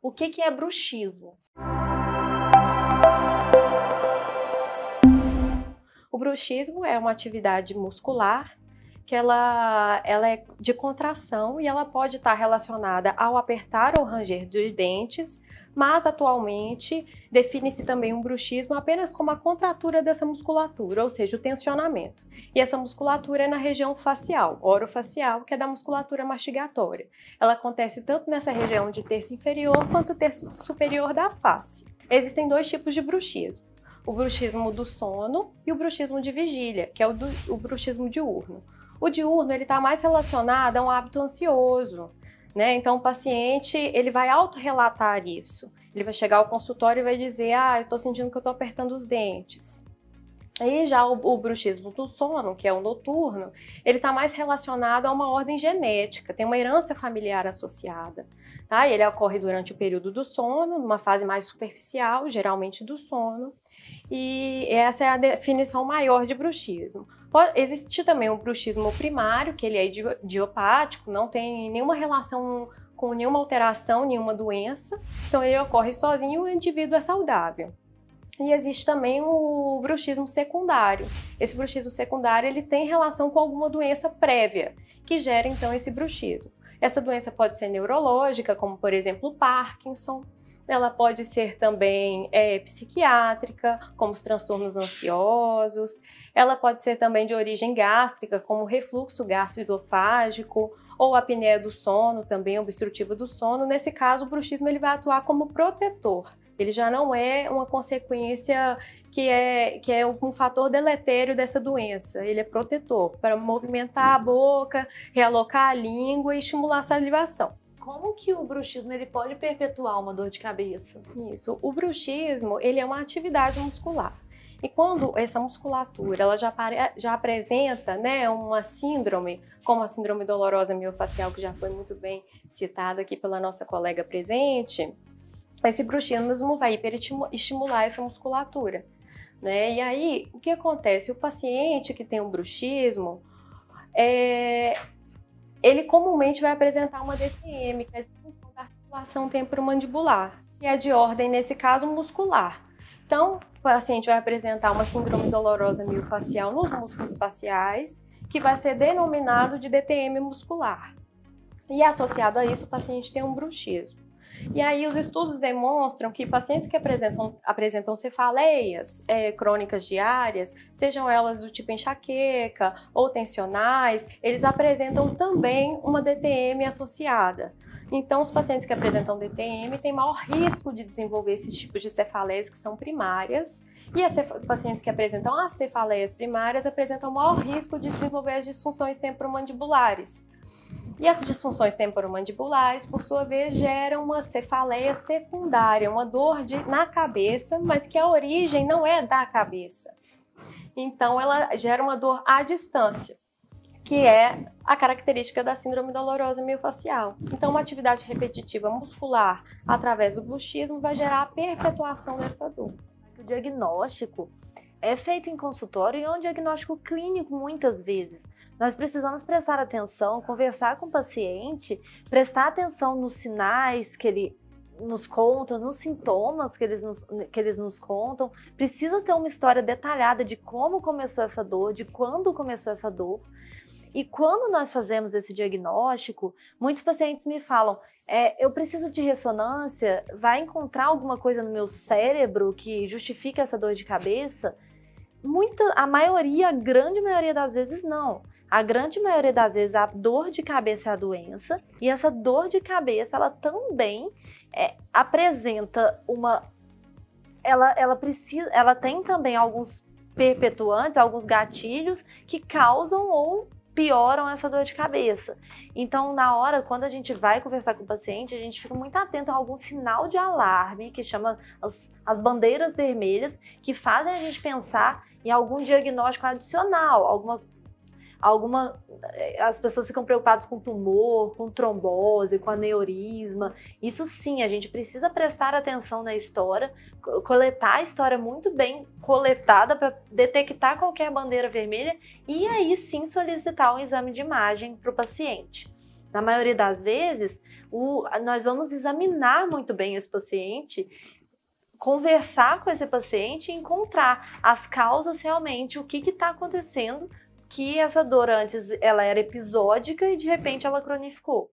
O que, que é bruxismo? O bruxismo é uma atividade muscular que ela, ela é de contração e ela pode estar relacionada ao apertar ou ranger dos dentes, mas atualmente define-se também um bruxismo apenas como a contratura dessa musculatura, ou seja, o tensionamento. E essa musculatura é na região facial, orofacial, que é da musculatura mastigatória. Ela acontece tanto nessa região de terço inferior quanto terço superior da face. Existem dois tipos de bruxismo o bruxismo do sono e o bruxismo de vigília, que é o, do, o bruxismo diurno. O diurno ele está mais relacionado a um hábito ansioso, né? Então o paciente ele vai autorrelatar isso. Ele vai chegar ao consultório e vai dizer, ah, eu estou sentindo que eu estou apertando os dentes. E já o, o, bruxismo do sono, que é o noturno, ele está mais relacionado a uma ordem genética, tem uma herança familiar associada. Tá? Ele ocorre durante o período do sono, numa fase mais superficial, geralmente do sono. E essa é a definição maior de bruxismo. Pode, existe também o bruxismo primário, que ele é idiopático, não tem nenhuma relação com nenhuma alteração, nenhuma doença, então ele ocorre sozinho e o indivíduo é saudável. E existe também o bruxismo secundário. Esse bruxismo secundário ele tem relação com alguma doença prévia, que gera então esse bruxismo. Essa doença pode ser neurológica, como por exemplo o Parkinson, ela pode ser também é, psiquiátrica, como os transtornos ansiosos, ela pode ser também de origem gástrica, como refluxo gastroesofágico, ou apneia do sono, também obstrutiva do sono. Nesse caso, o bruxismo ele vai atuar como protetor. Ele já não é uma consequência que é, que é um fator deletério dessa doença. Ele é protetor para movimentar a boca, realocar a língua e estimular a salivação como que o bruxismo ele pode perpetuar uma dor de cabeça? Isso, o bruxismo ele é uma atividade muscular. E quando essa musculatura ela já, já apresenta né, uma síndrome, como a síndrome dolorosa miofacial, que já foi muito bem citada aqui pela nossa colega presente, esse bruxismo vai hiperestimular essa musculatura. Né? E aí, o que acontece? O paciente que tem um bruxismo, é, ele comumente vai apresentar uma DTM, que é a disfunção da articulação temporomandibular, que é de ordem, nesse caso, muscular. Então, o paciente vai apresentar uma síndrome dolorosa miofacial nos músculos faciais, que vai ser denominado de DTM muscular. E associado a isso, o paciente tem um bruxismo. E aí os estudos demonstram que pacientes que apresentam, apresentam cefaleias é, crônicas diárias, sejam elas do tipo enxaqueca ou tensionais, eles apresentam também uma DTM associada. Então, os pacientes que apresentam DTM têm maior risco de desenvolver esses tipos de cefaleias que são primárias, e os pacientes que apresentam as cefaleias primárias apresentam maior risco de desenvolver as disfunções temporomandibulares e as disfunções temporomandibulares, por sua vez, geram uma cefaleia secundária, uma dor de, na cabeça, mas que a origem não é da cabeça. Então, ela gera uma dor à distância, que é a característica da síndrome dolorosa miofascial. Então, uma atividade repetitiva muscular através do bruxismo vai gerar a perpetuação dessa dor. O diagnóstico é feito em consultório e é um diagnóstico clínico muitas vezes. Nós precisamos prestar atenção, conversar com o paciente, prestar atenção nos sinais que ele nos conta, nos sintomas que eles nos, que eles nos contam. Precisa ter uma história detalhada de como começou essa dor, de quando começou essa dor. E quando nós fazemos esse diagnóstico, muitos pacientes me falam: é, eu preciso de ressonância, vai encontrar alguma coisa no meu cérebro que justifica essa dor de cabeça? Muita, a maioria, a grande maioria das vezes, não. A grande maioria das vezes a dor de cabeça é a doença e essa dor de cabeça ela também é, apresenta uma, ela, ela precisa, ela tem também alguns perpetuantes, alguns gatilhos que causam ou pioram essa dor de cabeça. Então, na hora, quando a gente vai conversar com o paciente, a gente fica muito atento a algum sinal de alarme, que chama as, as bandeiras vermelhas, que fazem a gente pensar em algum diagnóstico adicional, alguma alguma. Eh, as pessoas ficam preocupadas com tumor, com trombose, com aneurisma. Isso sim, a gente precisa prestar atenção na história, coletar a história muito bem coletada para detectar qualquer é bandeira vermelha e aí sim solicitar um exame de imagem para o paciente. Na maioria das vezes, o, nós vamos examinar muito bem esse paciente conversar com esse paciente e encontrar as causas realmente, o que está acontecendo que essa dor antes ela era episódica e de repente ela cronificou.